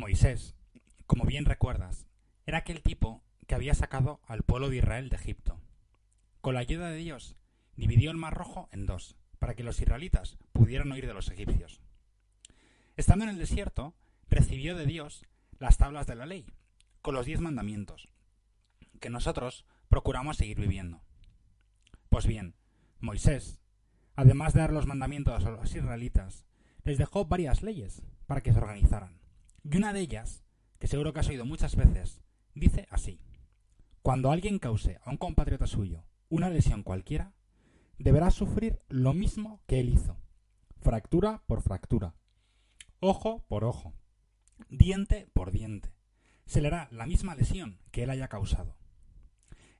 Moisés, como bien recuerdas, era aquel tipo que había sacado al pueblo de Israel de Egipto. Con la ayuda de Dios, dividió el Mar Rojo en dos, para que los israelitas pudieran huir de los egipcios. Estando en el desierto, recibió de Dios las tablas de la ley, con los diez mandamientos, que nosotros procuramos seguir viviendo. Pues bien, Moisés, además de dar los mandamientos a los israelitas, les dejó varias leyes para que se organizaran. Y una de ellas, que seguro que has oído muchas veces, dice así. Cuando alguien cause a un compatriota suyo una lesión cualquiera, deberá sufrir lo mismo que él hizo, fractura por fractura, ojo por ojo, diente por diente. Se le hará la misma lesión que él haya causado.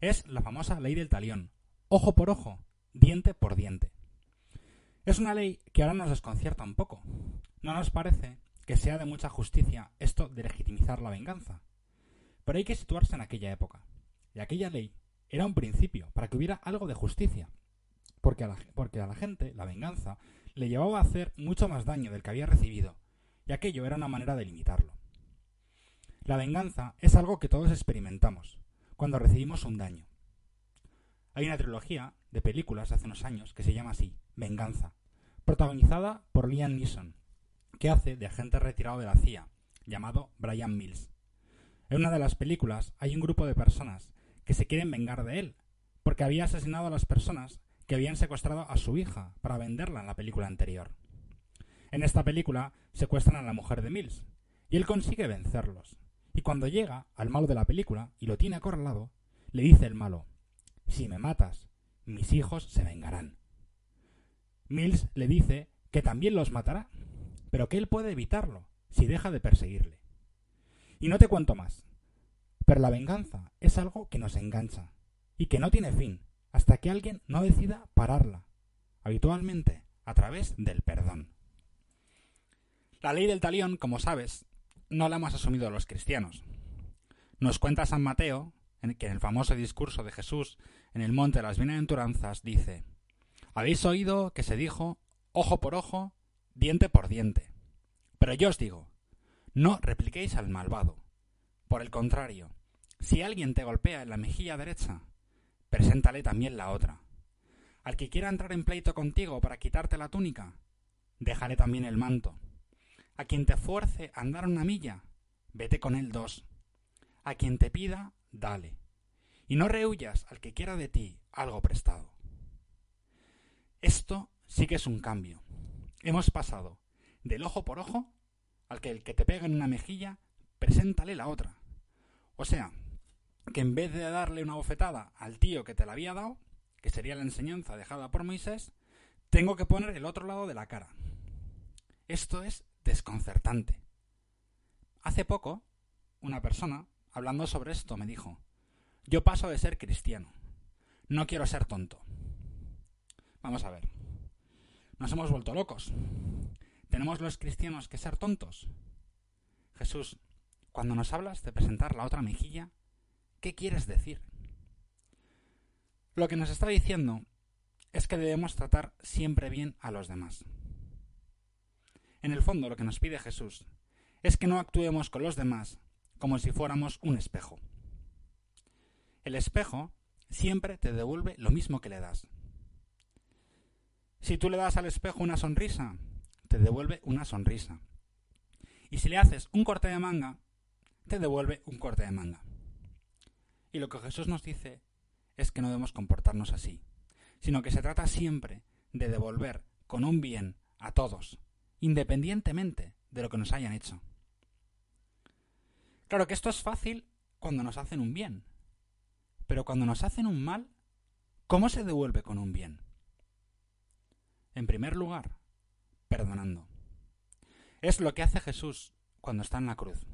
Es la famosa ley del talión, ojo por ojo, diente por diente. Es una ley que ahora nos desconcierta un poco. ¿No nos parece que sea de mucha justicia esto de legitimizar la venganza? Pero hay que situarse en aquella época. Y aquella ley era un principio para que hubiera algo de justicia. Porque a, la, gente la venganza le llevaba a hacer mucho más daño del que había recibido, y aquello era una manera de limitarlo. La venganza es algo que todos experimentamos cuando recibimos un daño. Hay una trilogía de películas hace unos años que se llama así, Venganza, protagonizada por Liam Neeson, que hace de agente retirado de la CIA, llamado Brian Mills. En una de las películas hay un grupo de personas que se quieren vengar de él, porque había asesinado a las personas que habían secuestrado a su hija para venderla en la película anterior. En esta película secuestran a la mujer de Mills, y él consigue vencerlos. Y cuando llega al malo de la película y lo tiene acorralado, le dice el malo, si me matas, mis hijos se vengarán. Mills le dice que también los matará, pero que él puede evitarlo si deja de perseguirle. Y no te cuento más, pero la venganza es algo que nos engancha y que no tiene fin hasta que alguien no decida pararla, habitualmente a través del perdón. La ley del talión, como sabes, no la hemos asumido los cristianos. Nos cuenta San Mateo en que en el famoso discurso de Jesús en el monte de las bienaventuranzas dice Habéis oído que se dijo ojo por ojo, diente por diente. Pero yo os digo, no repliquéis al malvado. Por el contrario, si alguien te golpea en la mejilla derecha, preséntale también la otra. Al que quiera entrar en pleito contigo para quitarte la túnica, déjale también el manto. A quien te fuerce a andar una milla, vete con él dos. A quien te pida, dale. Y no rehuyas al que quiera de ti algo prestado. Esto sí que es un cambio. Hemos pasado del ojo por ojo al que el que te pega en una mejilla, preséntale la otra. O sea, que en vez de darle una bofetada al tío que te la había dado, que sería la enseñanza dejada por Moisés, tengo que poner el otro lado de la cara. Esto es desconcertante. Hace poco, una persona, hablando sobre esto, me dijo, yo paso de ser cristiano, no quiero ser tonto. Vamos a ver, nos hemos vuelto locos. ¿Tenemos los cristianos que ser tontos? Jesús, cuando nos hablas de presentar la otra mejilla, ¿Qué quieres decir? Lo que nos está diciendo es que debemos tratar siempre bien a los demás. En el fondo lo que nos pide Jesús es que no actuemos con los demás como si fuéramos un espejo. El espejo siempre te devuelve lo mismo que le das. Si tú le das al espejo una sonrisa, te devuelve una sonrisa. Y si le haces un corte de manga, te devuelve un corte de manga. Y lo que Jesús nos dice es que no debemos comportarnos así, sino que se trata siempre de devolver con un bien a todos, independientemente de lo que nos hayan hecho. Claro que esto es fácil cuando nos hacen un bien, pero cuando nos hacen un mal, ¿cómo se devuelve con un bien? En primer lugar, perdonando. Es lo que hace Jesús cuando está en la cruz.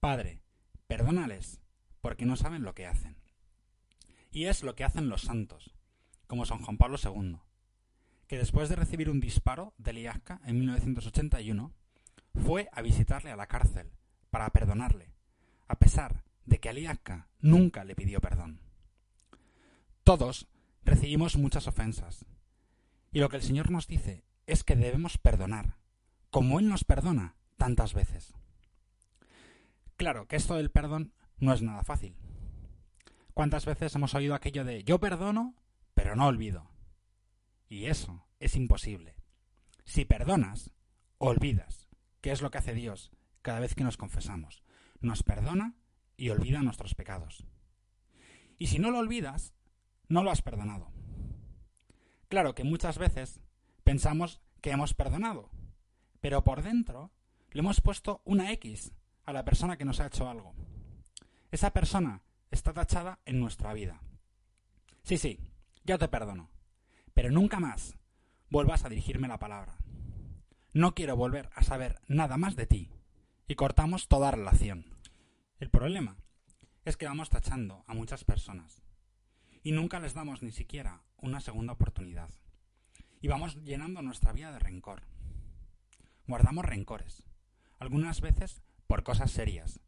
Padre, perdónales, porque no saben lo que hacen. Y es lo que hacen los santos, como San Juan Pablo II, que después de recibir un disparo de Liasca en 1981, fue a visitarle a la cárcel para perdonarle, a pesar de que Liasca nunca le pidió perdón. Todos recibimos muchas ofensas, y lo que el Señor nos dice es que debemos perdonar, como Él nos perdona tantas veces. Claro que esto del perdón no es nada fácil. ¿Cuántas veces hemos oído aquello de yo perdono, pero no olvido? Y eso es imposible. Si perdonas, olvidas, que es lo que hace Dios cada vez que nos confesamos. Nos perdona y olvida nuestros pecados. Y si no lo olvidas, no lo has perdonado. Claro que muchas veces pensamos que hemos perdonado, pero por dentro le hemos puesto una X a la persona que nos ha hecho algo. Esa persona está tachada en nuestra vida. Sí, sí, yo te perdono, pero nunca más vuelvas a dirigirme la palabra. No quiero volver a saber nada más de ti. Y cortamos toda relación. El problema es que vamos tachando a muchas personas y nunca les damos ni siquiera una segunda oportunidad. Y vamos llenando nuestra vida de rencor. Guardamos rencores, algunas veces por cosas serias,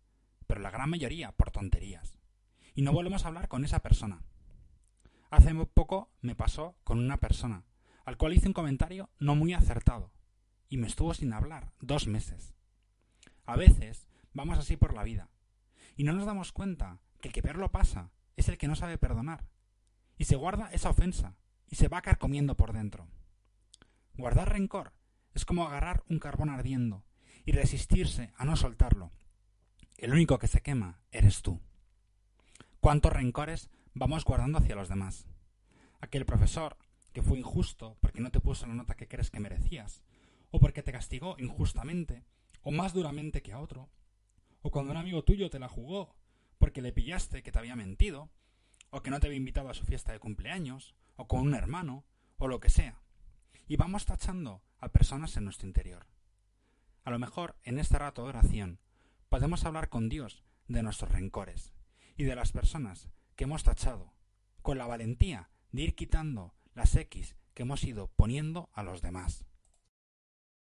pero la gran mayoría por tonterías. Y no volvemos a hablar con esa persona. Hace poco me pasó con una persona, al cual hice un comentario no muy acertado, y me estuvo sin hablar dos meses. A veces vamos así por la vida, y no nos damos cuenta que el que peor lo pasa es el que no sabe perdonar, y se guarda esa ofensa y se va carcomiendo por dentro. Guardar rencor es como agarrar un carbón ardiendo y resistirse a no soltarlo. El único que se quema eres tú. ¿Cuántos rencores vamos guardando hacia los demás? Aquel profesor que fue injusto porque no te puso la nota que crees que merecías, o porque te castigó injustamente, o más duramente que a otro, o cuando un amigo tuyo te la jugó porque le pillaste que te había mentido, o que no te había invitado a su fiesta de cumpleaños, o con un hermano, o lo que sea. Y vamos tachando a personas en nuestro interior. A lo mejor en este rato de oración podemos hablar con Dios de nuestros rencores y de las personas que hemos tachado, con la valentía de ir quitando las X que hemos ido poniendo a los demás.